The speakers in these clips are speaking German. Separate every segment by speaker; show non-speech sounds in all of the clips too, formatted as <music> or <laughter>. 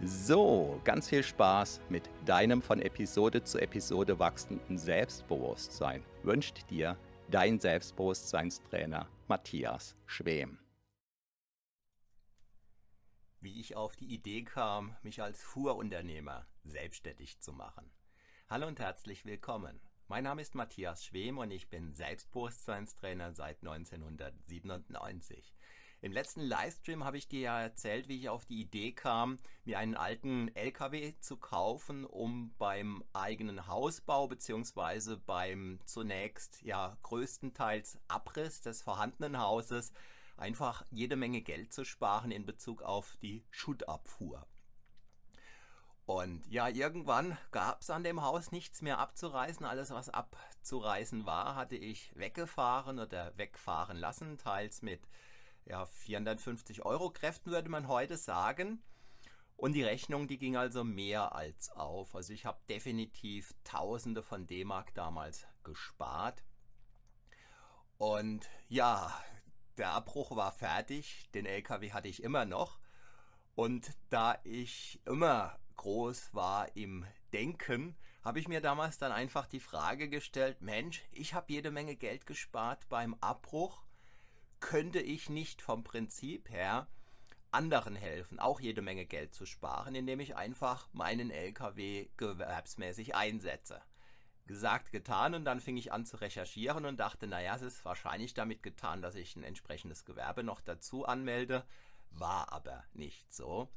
Speaker 1: So, ganz viel Spaß mit deinem von Episode zu Episode wachsenden Selbstbewusstsein wünscht dir dein Selbstbewusstseinstrainer Matthias Schwem. Wie ich auf die Idee kam, mich als Fuhrunternehmer selbstständig zu machen. Hallo und herzlich willkommen. Mein Name ist Matthias Schwem und ich bin Selbstbewusstseinstrainer seit 1997. Im letzten Livestream habe ich dir ja erzählt, wie ich auf die Idee kam, mir einen alten LKW zu kaufen, um beim eigenen Hausbau bzw. beim zunächst ja größtenteils Abriss des vorhandenen Hauses einfach jede Menge Geld zu sparen in Bezug auf die Schuttabfuhr. Und ja, irgendwann gab es an dem Haus nichts mehr abzureißen. Alles, was abzureißen war, hatte ich weggefahren oder wegfahren lassen, teils mit ja, 450 Euro Kräften würde man heute sagen. Und die Rechnung, die ging also mehr als auf. Also ich habe definitiv Tausende von D-Mark damals gespart. Und ja, der Abbruch war fertig. Den LKW hatte ich immer noch. Und da ich immer groß war im Denken, habe ich mir damals dann einfach die Frage gestellt, Mensch, ich habe jede Menge Geld gespart beim Abbruch könnte ich nicht vom Prinzip her anderen helfen, auch jede Menge Geld zu sparen, indem ich einfach meinen LKW gewerbsmäßig einsetze. Gesagt, getan und dann fing ich an zu recherchieren und dachte, naja, es ist wahrscheinlich damit getan, dass ich ein entsprechendes Gewerbe noch dazu anmelde, war aber nicht so.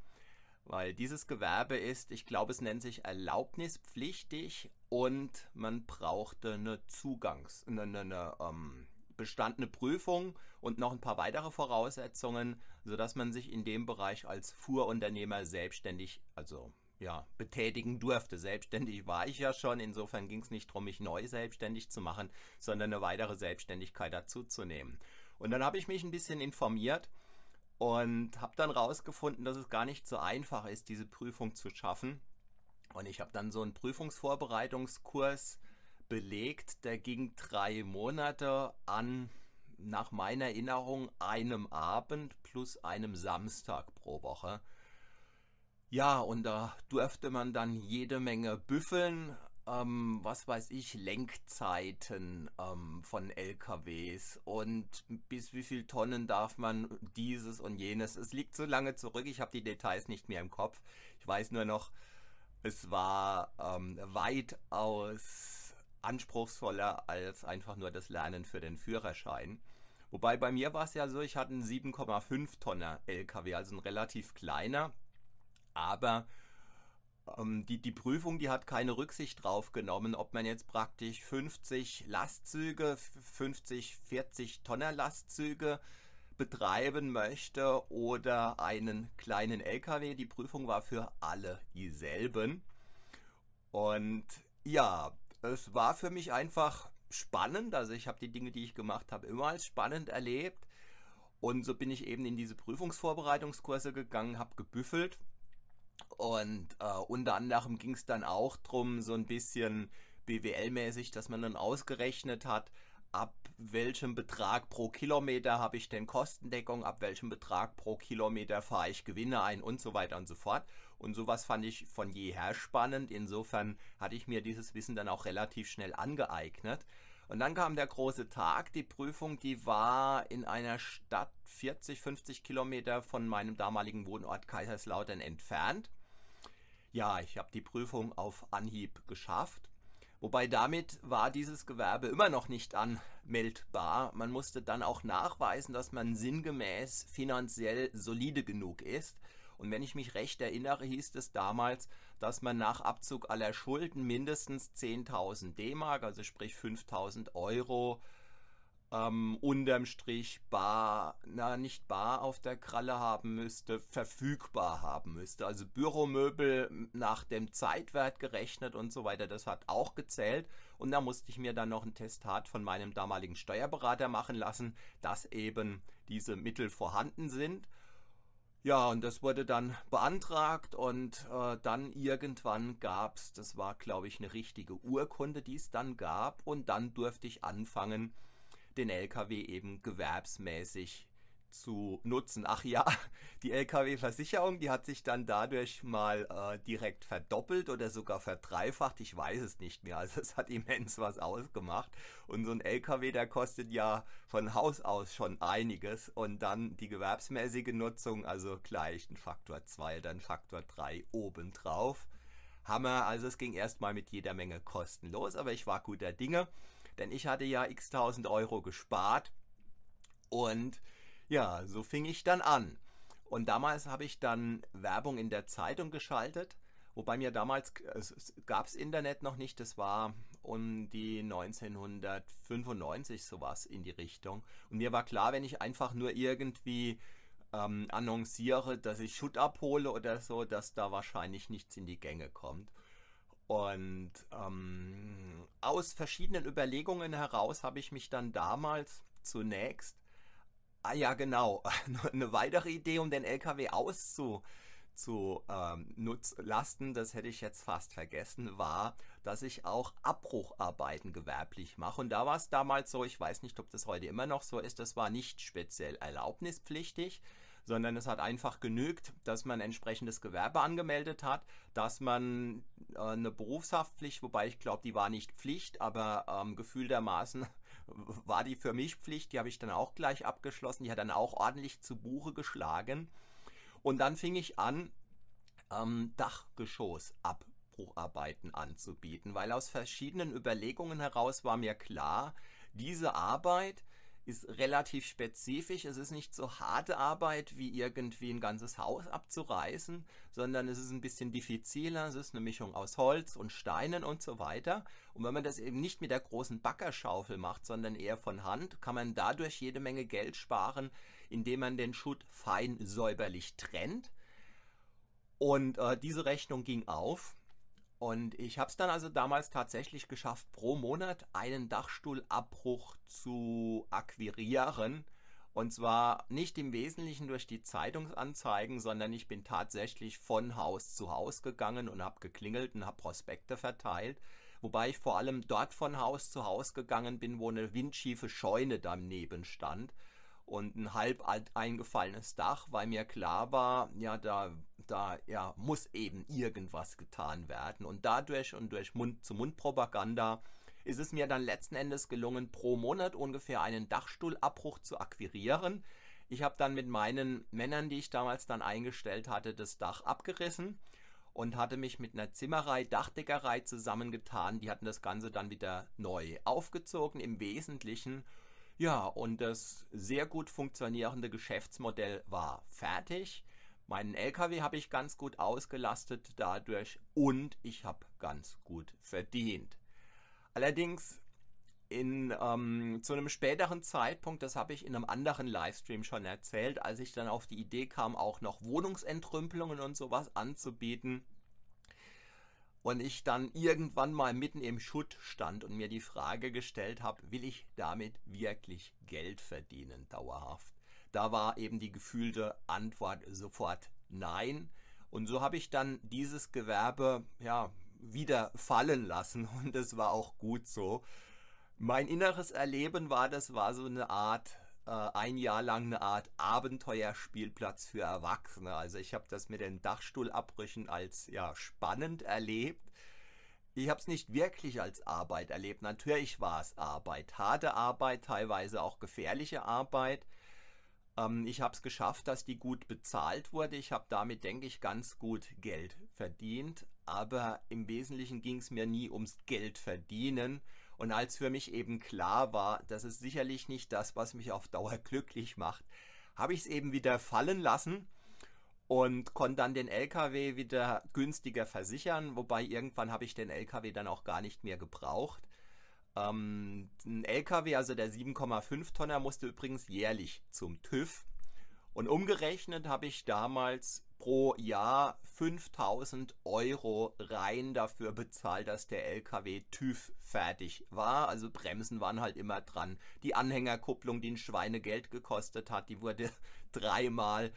Speaker 1: Weil dieses Gewerbe ist, ich glaube, es nennt sich erlaubnispflichtig und man brauchte eine Zugangs-, eine, eine, eine ähm, bestandene Prüfung und noch ein paar weitere Voraussetzungen, sodass man sich in dem Bereich als Fuhrunternehmer selbstständig, also ja, betätigen durfte. Selbstständig war ich ja schon, insofern ging es nicht darum, mich neu selbstständig zu machen, sondern eine weitere Selbstständigkeit dazuzunehmen. Und dann habe ich mich ein bisschen informiert und habe dann rausgefunden, dass es gar nicht so einfach ist, diese Prüfung zu schaffen. Und ich habe dann so einen Prüfungsvorbereitungskurs belegt. Der ging drei Monate an, nach meiner Erinnerung, einem Abend plus einem Samstag pro Woche. Ja, und da durfte man dann jede Menge büffeln, ähm, was weiß ich, Lenkzeiten ähm, von LKWs und bis wie viel Tonnen darf man dieses und jenes. Es liegt so lange zurück, ich habe die Details nicht mehr im Kopf. Ich weiß nur noch, es war ähm, weitaus anspruchsvoller als einfach nur das Lernen für den Führerschein. Wobei bei mir war es ja so, ich hatte einen 7,5 Tonner LKW, also ein relativ kleiner, aber ähm, die, die Prüfung, die hat keine Rücksicht drauf genommen, ob man jetzt praktisch 50 Lastzüge, 50, 40 Tonner Lastzüge betreiben möchte oder einen kleinen LKW. Die Prüfung war für alle dieselben. Und ja, es war für mich einfach spannend. Also ich habe die Dinge, die ich gemacht habe, immer als spannend erlebt. Und so bin ich eben in diese Prüfungsvorbereitungskurse gegangen, habe gebüffelt. Und äh, unter anderem ging es dann auch darum, so ein bisschen BWL-mäßig, dass man dann ausgerechnet hat, ab welchem Betrag pro Kilometer habe ich denn Kostendeckung, ab welchem Betrag pro Kilometer fahre ich Gewinne ein und so weiter und so fort. Und sowas fand ich von jeher spannend. Insofern hatte ich mir dieses Wissen dann auch relativ schnell angeeignet. Und dann kam der große Tag. Die Prüfung, die war in einer Stadt 40, 50 Kilometer von meinem damaligen Wohnort Kaiserslautern entfernt. Ja, ich habe die Prüfung auf Anhieb geschafft. Wobei damit war dieses Gewerbe immer noch nicht anmeldbar. Man musste dann auch nachweisen, dass man sinngemäß finanziell solide genug ist. Und wenn ich mich recht erinnere, hieß es damals, dass man nach Abzug aller Schulden mindestens 10.000 D-Mark, also sprich 5.000 Euro, ähm, unterm Strich bar, na nicht bar auf der Kralle haben müsste, verfügbar haben müsste. Also Büromöbel nach dem Zeitwert gerechnet und so weiter, das hat auch gezählt. Und da musste ich mir dann noch ein Testat von meinem damaligen Steuerberater machen lassen, dass eben diese Mittel vorhanden sind. Ja, und das wurde dann beantragt und äh, dann irgendwann gab es, das war glaube ich eine richtige Urkunde, die es dann gab und dann durfte ich anfangen, den LKW eben gewerbsmäßig zu nutzen. Ach ja, die Lkw-Versicherung, die hat sich dann dadurch mal äh, direkt verdoppelt oder sogar verdreifacht. Ich weiß es nicht mehr. Also <laughs> es hat immens was ausgemacht. Und so ein Lkw, der kostet ja von Haus aus schon einiges. Und dann die gewerbsmäßige Nutzung, also gleich ein Faktor 2, dann Faktor 3 obendrauf. Hammer, also es ging erstmal mit jeder Menge Kosten los, aber ich war guter Dinge, denn ich hatte ja x tausend Euro gespart und ja, so fing ich dann an. Und damals habe ich dann Werbung in der Zeitung geschaltet, wobei mir damals gab es Internet noch nicht, das war um die 1995 sowas in die Richtung. Und mir war klar, wenn ich einfach nur irgendwie ähm, annonciere, dass ich Schutt abhole oder so, dass da wahrscheinlich nichts in die Gänge kommt. Und ähm, aus verschiedenen Überlegungen heraus habe ich mich dann damals zunächst Ah ja, genau. <laughs> Eine weitere Idee, um den LKW auszu zu ähm, lasten, das hätte ich jetzt fast vergessen, war, dass ich auch Abbrucharbeiten gewerblich mache. Und da war es damals so, ich weiß nicht, ob das heute immer noch so ist, das war nicht speziell erlaubnispflichtig, sondern es hat einfach genügt, dass man entsprechendes Gewerbe angemeldet hat, dass man äh, eine Berufshaftpflicht, wobei ich glaube, die war nicht Pflicht, aber ähm, gefühltermaßen <laughs> war die für mich Pflicht, die habe ich dann auch gleich abgeschlossen, die hat dann auch ordentlich zu Buche geschlagen. Und dann fing ich an, ähm, Dachgeschossabbrucharbeiten anzubieten, weil aus verschiedenen Überlegungen heraus war mir klar, diese Arbeit ist relativ spezifisch. Es ist nicht so harte Arbeit wie irgendwie ein ganzes Haus abzureißen, sondern es ist ein bisschen diffiziler. Es ist eine Mischung aus Holz und Steinen und so weiter. Und wenn man das eben nicht mit der großen Baggerschaufel macht, sondern eher von Hand, kann man dadurch jede Menge Geld sparen, indem man den Schutt fein säuberlich trennt. Und äh, diese Rechnung ging auf. Und ich habe es dann also damals tatsächlich geschafft, pro Monat einen Dachstuhlabbruch zu akquirieren. Und zwar nicht im Wesentlichen durch die Zeitungsanzeigen, sondern ich bin tatsächlich von Haus zu Haus gegangen und habe geklingelt und habe Prospekte verteilt. Wobei ich vor allem dort von Haus zu Haus gegangen bin, wo eine windschiefe Scheune daneben stand und ein halb eingefallenes Dach, weil mir klar war, ja, da, da ja, muss eben irgendwas getan werden. Und dadurch und durch Mund-zu-Mund-Propaganda ist es mir dann letzten Endes gelungen, pro Monat ungefähr einen Dachstuhlabbruch zu akquirieren. Ich habe dann mit meinen Männern, die ich damals dann eingestellt hatte, das Dach abgerissen und hatte mich mit einer Zimmerei, Dachdeckerei zusammengetan. Die hatten das Ganze dann wieder neu aufgezogen, im Wesentlichen ja, und das sehr gut funktionierende Geschäftsmodell war fertig. Meinen LKW habe ich ganz gut ausgelastet dadurch und ich habe ganz gut verdient. Allerdings in, ähm, zu einem späteren Zeitpunkt, das habe ich in einem anderen Livestream schon erzählt, als ich dann auf die Idee kam, auch noch Wohnungsentrümpelungen und sowas anzubieten, und ich dann irgendwann mal mitten im Schutt stand und mir die Frage gestellt habe, will ich damit wirklich Geld verdienen dauerhaft? Da war eben die gefühlte Antwort sofort nein. Und so habe ich dann dieses Gewerbe ja wieder fallen lassen <laughs> und es war auch gut so. Mein inneres Erleben war, das war so eine Art, äh, ein Jahr lang eine Art Abenteuerspielplatz für Erwachsene. Also ich habe das mit den Dachstuhlabbrüchen als ja spannend erlebt. Ich habe es nicht wirklich als Arbeit erlebt. Natürlich war es Arbeit, harte Arbeit, teilweise auch gefährliche Arbeit. Ähm, ich habe es geschafft, dass die gut bezahlt wurde. Ich habe damit, denke ich, ganz gut Geld verdient. Aber im Wesentlichen ging es mir nie ums Geld verdienen. Und als für mich eben klar war, das ist sicherlich nicht das, was mich auf Dauer <laughs> glücklich macht, habe ich es eben wieder fallen lassen und konnte dann den LKW wieder günstiger versichern, wobei irgendwann habe ich den LKW dann auch gar nicht mehr gebraucht. Ähm, ein LKW, also der 7,5 Tonner, musste übrigens jährlich zum TÜV. Und umgerechnet habe ich damals pro Jahr 5000 Euro rein dafür bezahlt, dass der LKW TÜV fertig war. Also Bremsen waren halt immer dran. Die Anhängerkupplung, die ein Schweinegeld gekostet hat, die wurde <laughs> dreimal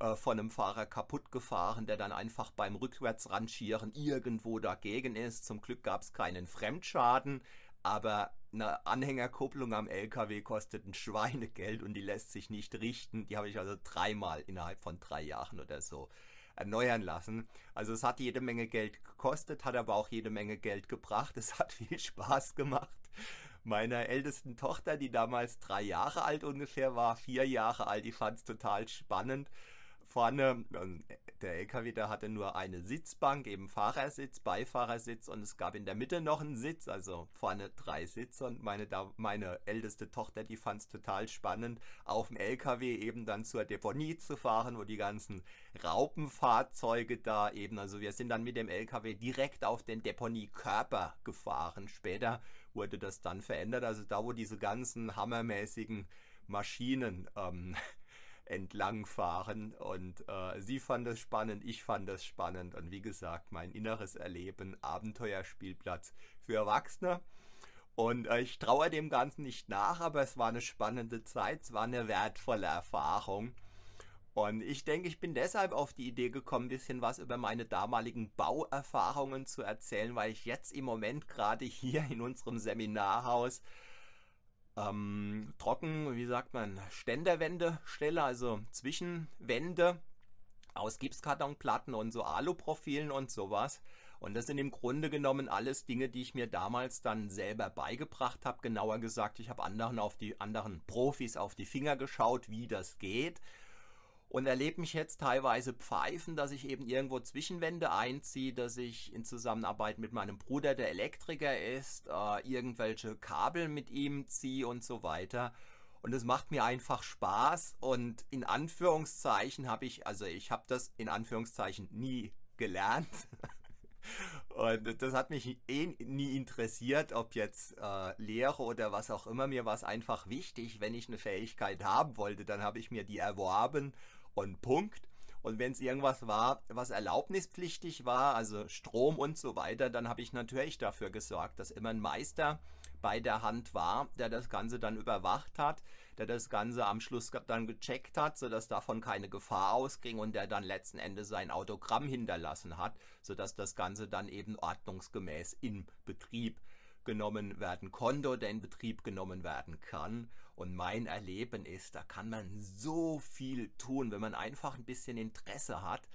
Speaker 1: äh, von einem Fahrer kaputt gefahren, der dann einfach beim Rückwärtsrangieren irgendwo dagegen ist. Zum Glück gab es keinen Fremdschaden aber eine Anhängerkupplung am LKW kostet ein Schweinegeld und die lässt sich nicht richten. Die habe ich also dreimal innerhalb von drei Jahren oder so erneuern lassen. Also es hat jede Menge Geld gekostet, hat aber auch jede Menge Geld gebracht. Es hat <laughs> viel Spaß gemacht. Meiner ältesten Tochter, die damals drei Jahre alt ungefähr war, vier Jahre alt, die fand es total spannend vorne, ähm, der LKW, der hatte nur eine Sitzbank, eben Fahrersitz, Beifahrersitz und es gab in der Mitte noch einen Sitz, also vorne drei Sitze und meine, meine älteste Tochter, die fand es total spannend, auf dem LKW eben dann zur Deponie zu fahren, wo die ganzen Raupenfahrzeuge da eben, also wir sind dann mit dem LKW direkt auf den Deponiekörper gefahren. Später wurde das dann verändert, also da, wo diese ganzen hammermäßigen Maschinen ähm, entlangfahren. Und äh, sie fand es spannend, ich fand es spannend. Und wie gesagt, mein inneres Erleben, Abenteuerspielplatz für Erwachsene. Und äh, ich traue dem Ganzen nicht nach, aber es war eine spannende Zeit, es war eine wertvolle Erfahrung. Und ich denke, ich bin deshalb auf die Idee gekommen, ein bisschen was über meine damaligen Bauerfahrungen zu erzählen, weil ich jetzt im Moment gerade hier in unserem Seminarhaus ähm, trocken, wie sagt man, Ständerwände stelle, also Zwischenwände aus Gipskartonplatten und so Aluprofilen und sowas. Und das sind im Grunde genommen alles Dinge, die ich mir damals dann selber beigebracht habe. Genauer gesagt, ich habe anderen auf die anderen Profis auf die Finger geschaut, wie das geht und erlebe mich jetzt teilweise pfeifen, dass ich eben irgendwo Zwischenwände einziehe, dass ich in Zusammenarbeit mit meinem Bruder, der Elektriker ist, äh, irgendwelche Kabel mit ihm ziehe und so weiter. Und es macht mir einfach Spaß und in Anführungszeichen habe ich, also ich habe das in Anführungszeichen nie gelernt. <laughs> Und das hat mich eh nie interessiert, ob jetzt äh, Lehre oder was auch immer. Mir war es einfach wichtig, wenn ich eine Fähigkeit haben wollte, dann habe ich mir die erworben und Punkt. Und wenn es irgendwas war, was erlaubnispflichtig war, also Strom und so weiter, dann habe ich natürlich dafür gesorgt, dass immer ein Meister bei der Hand war, der das Ganze dann überwacht hat, der das Ganze am Schluss dann gecheckt hat, sodass davon keine Gefahr ausging und der dann letzten Endes sein Autogramm hinterlassen hat, sodass das Ganze dann eben ordnungsgemäß in Betrieb genommen werden konnte oder in Betrieb genommen werden kann. Und mein Erleben ist, da kann man so viel tun, wenn man einfach ein bisschen Interesse hat.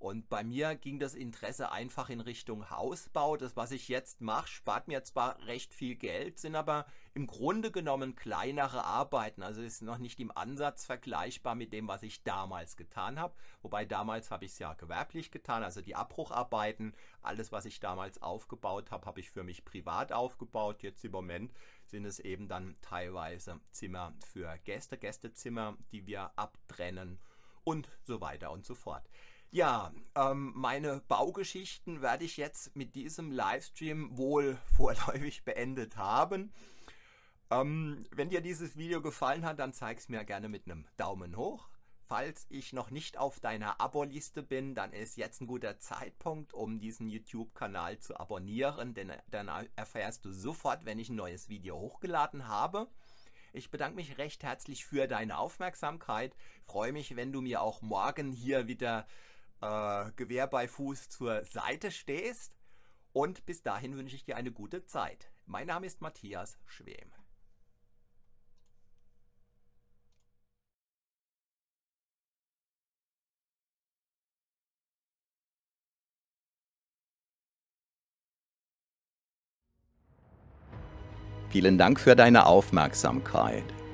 Speaker 1: Und bei mir ging das Interesse einfach in Richtung Hausbau. Das, was ich jetzt mache, spart mir zwar recht viel Geld, sind aber im Grunde genommen kleinere Arbeiten. Also ist noch nicht im Ansatz vergleichbar mit dem, was ich damals getan habe. Wobei damals habe ich es ja gewerblich getan. Also die Abbrucharbeiten, alles, was ich damals aufgebaut habe, habe ich für mich privat aufgebaut. Jetzt im Moment sind es eben dann teilweise Zimmer für Gäste, Gästezimmer, die wir abtrennen und so weiter und so fort. Ja, ähm, meine Baugeschichten werde ich jetzt mit diesem Livestream wohl <laughs> vorläufig beendet haben. Ähm, wenn dir dieses Video gefallen hat, dann zeig es mir gerne mit einem Daumen hoch. Falls ich noch nicht auf deiner Abo-Liste bin, dann ist jetzt ein guter Zeitpunkt, um diesen YouTube-Kanal zu abonnieren, denn dann erfährst du sofort, wenn ich ein neues Video hochgeladen habe. Ich bedanke mich recht herzlich für deine Aufmerksamkeit. Freue mich, wenn du mir auch morgen hier wieder äh, Gewehr bei Fuß zur Seite stehst. Und bis dahin wünsche ich dir eine gute Zeit. Mein Name ist Matthias Schwem. Vielen Dank für deine Aufmerksamkeit.